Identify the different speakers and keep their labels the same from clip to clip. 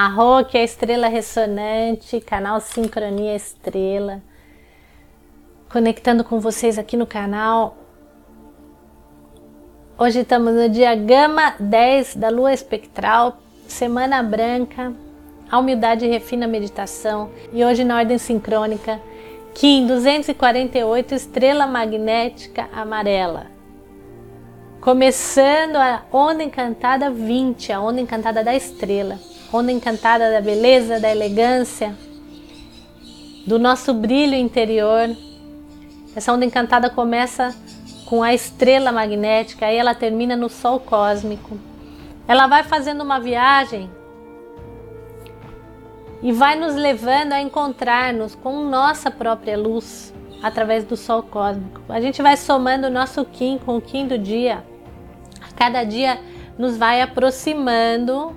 Speaker 1: A que é estrela ressonante, canal Sincronia Estrela. Conectando com vocês aqui no canal. Hoje estamos no dia Gama 10 da Lua Espectral, Semana Branca, a humildade refina a meditação. E hoje na ordem sincrônica, Kim 248, estrela magnética amarela. Começando a onda encantada 20, a onda encantada da estrela onda encantada da beleza, da elegância, do nosso brilho interior. Essa onda encantada começa com a estrela magnética e ela termina no sol cósmico. Ela vai fazendo uma viagem e vai nos levando a encontrar-nos com nossa própria luz através do sol cósmico. A gente vai somando o nosso Kim com o Kim do dia. A cada dia nos vai aproximando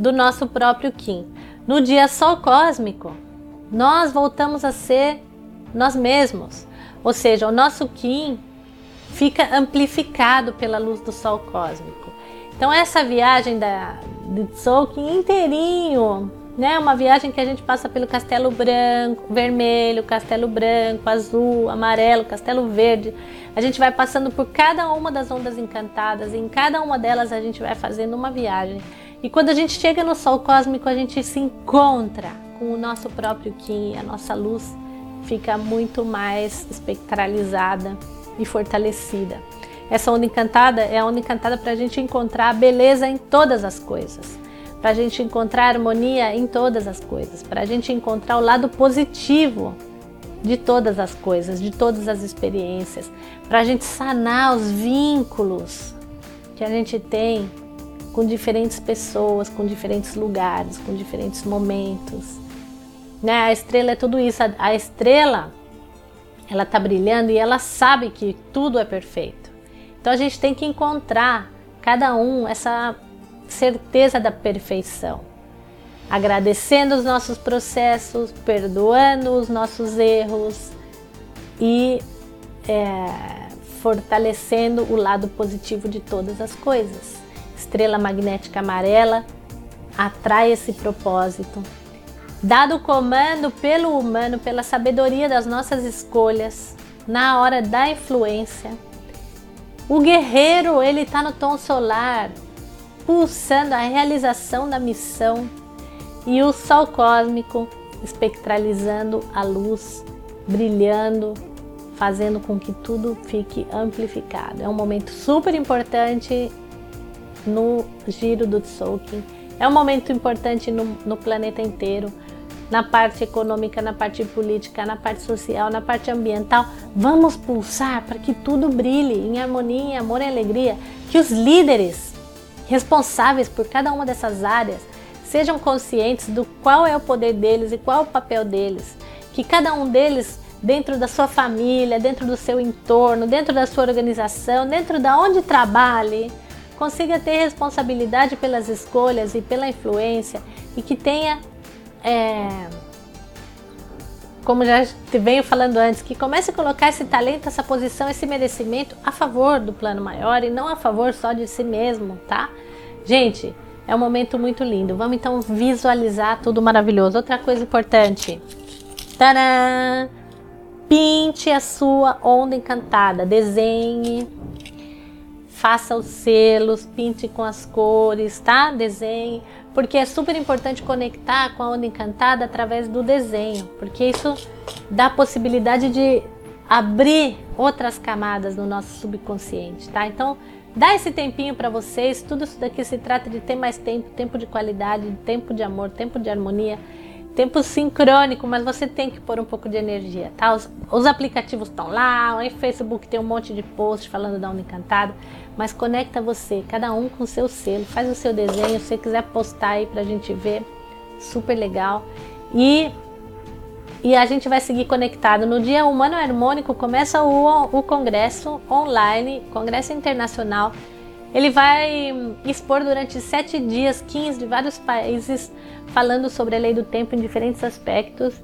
Speaker 1: do nosso próprio Kim. No dia Sol cósmico, nós voltamos a ser nós mesmos, ou seja, o nosso Kim fica amplificado pela luz do Sol cósmico. Então essa viagem da do Sol Kim inteirinho, né, uma viagem que a gente passa pelo Castelo Branco, Vermelho, Castelo Branco, Azul, Amarelo, Castelo Verde. A gente vai passando por cada uma das ondas encantadas, e em cada uma delas a gente vai fazendo uma viagem e quando a gente chega no sol cósmico, a gente se encontra com o nosso próprio Kim, a nossa luz fica muito mais espectralizada e fortalecida. Essa onda encantada é a onda encantada para a gente encontrar beleza em todas as coisas, para a gente encontrar harmonia em todas as coisas, para a gente encontrar o lado positivo de todas as coisas, de todas as experiências, para a gente sanar os vínculos que a gente tem com diferentes pessoas, com diferentes lugares, com diferentes momentos. Né? A estrela é tudo isso. A estrela, ela está brilhando e ela sabe que tudo é perfeito. Então a gente tem que encontrar cada um essa certeza da perfeição, agradecendo os nossos processos, perdoando os nossos erros e é, fortalecendo o lado positivo de todas as coisas estrela magnética amarela atrai esse propósito. Dado o comando pelo humano, pela sabedoria das nossas escolhas, na hora da influência, o guerreiro ele está no tom solar, pulsando a realização da missão, e o sol cósmico espectralizando a luz, brilhando, fazendo com que tudo fique amplificado. É um momento super importante no giro do Tzolk'in. É um momento importante no, no planeta inteiro, na parte econômica, na parte política, na parte social, na parte ambiental. Vamos pulsar para que tudo brilhe em harmonia, em amor e alegria. Que os líderes responsáveis por cada uma dessas áreas sejam conscientes do qual é o poder deles e qual é o papel deles. Que cada um deles dentro da sua família, dentro do seu entorno, dentro da sua organização, dentro da onde trabalhe, consiga ter responsabilidade pelas escolhas e pela influência e que tenha, é, como já venho falando antes, que comece a colocar esse talento, essa posição, esse merecimento a favor do plano maior e não a favor só de si mesmo, tá? Gente, é um momento muito lindo. Vamos então visualizar tudo maravilhoso. Outra coisa importante. Tadã! Pinte a sua onda encantada, desenhe faça os selos, pinte com as cores, tá? Desenhe, porque é super importante conectar com a onda encantada através do desenho, porque isso dá possibilidade de abrir outras camadas no nosso subconsciente, tá? Então, dá esse tempinho para vocês. Tudo isso daqui se trata de ter mais tempo, tempo de qualidade, tempo de amor, tempo de harmonia tempo sincrônico, mas você tem que pôr um pouco de energia, tá? Os, os aplicativos estão lá, o Facebook tem um monte de posts falando da Onda Encantada, mas conecta você, cada um com o seu selo, faz o seu desenho, se você quiser postar aí pra gente ver, super legal. E, e a gente vai seguir conectado. No dia Humano Harmônico começa o, o congresso online, congresso internacional ele vai expor durante sete dias 15 de vários países falando sobre a lei do tempo em diferentes aspectos.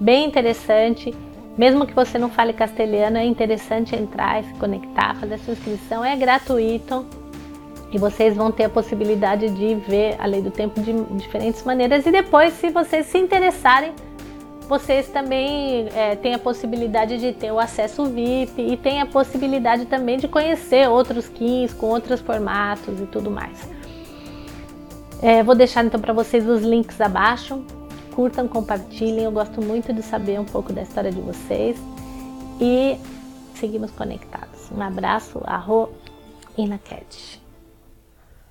Speaker 1: Bem interessante. Mesmo que você não fale castelhano, é interessante entrar e se conectar, fazer sua inscrição. É gratuito. E vocês vão ter a possibilidade de ver a lei do tempo de diferentes maneiras. E depois, se vocês se interessarem, vocês também é, têm a possibilidade de ter o acesso VIP e tem a possibilidade também de conhecer outros kins com outros formatos e tudo mais. É, vou deixar então para vocês os links abaixo. Curtam, compartilhem. Eu gosto muito de saber um pouco da história de vocês. E seguimos conectados. Um abraço, arro e na cat.